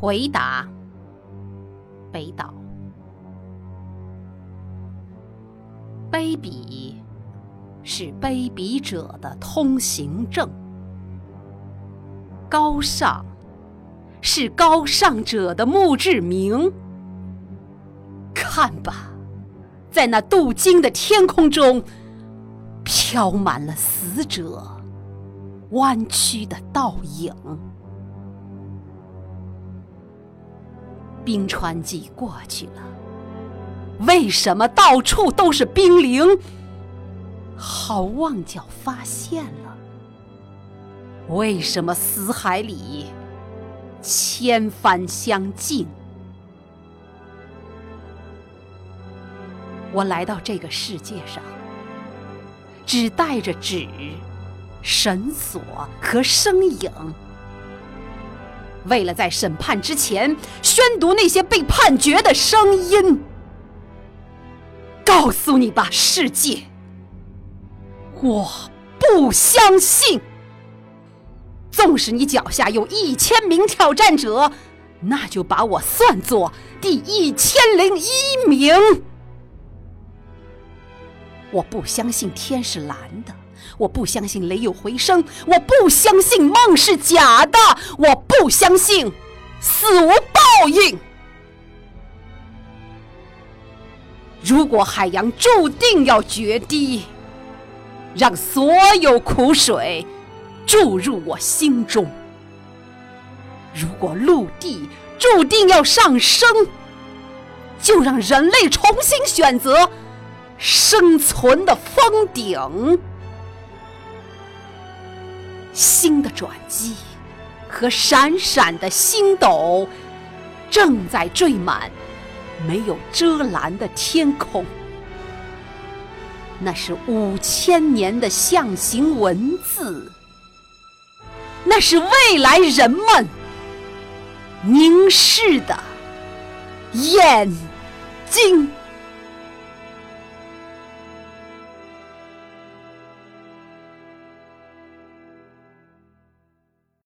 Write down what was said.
回答：北岛。卑鄙是卑鄙者的通行证，高尚是高尚者的墓志铭。看吧，在那镀金的天空中，飘满了死者弯曲的倒影。冰川季过去了，为什么到处都是冰凌？好望角发现了，为什么死海里千帆相竞？我来到这个世界上，只带着纸、绳索和声影。为了在审判之前宣读那些被判决的声音，告诉你吧，世界，我不相信。纵使你脚下有一千名挑战者，那就把我算作第一千零一名。我不相信天是蓝的。我不相信雷有回声，我不相信梦是假的，我不相信死无报应。如果海洋注定要决堤，让所有苦水注入我心中；如果陆地注定要上升，就让人类重新选择生存的峰顶。新的转机和闪闪的星斗正在缀满没有遮拦的天空，那是五千年的象形文字，那是未来人们凝视的眼睛。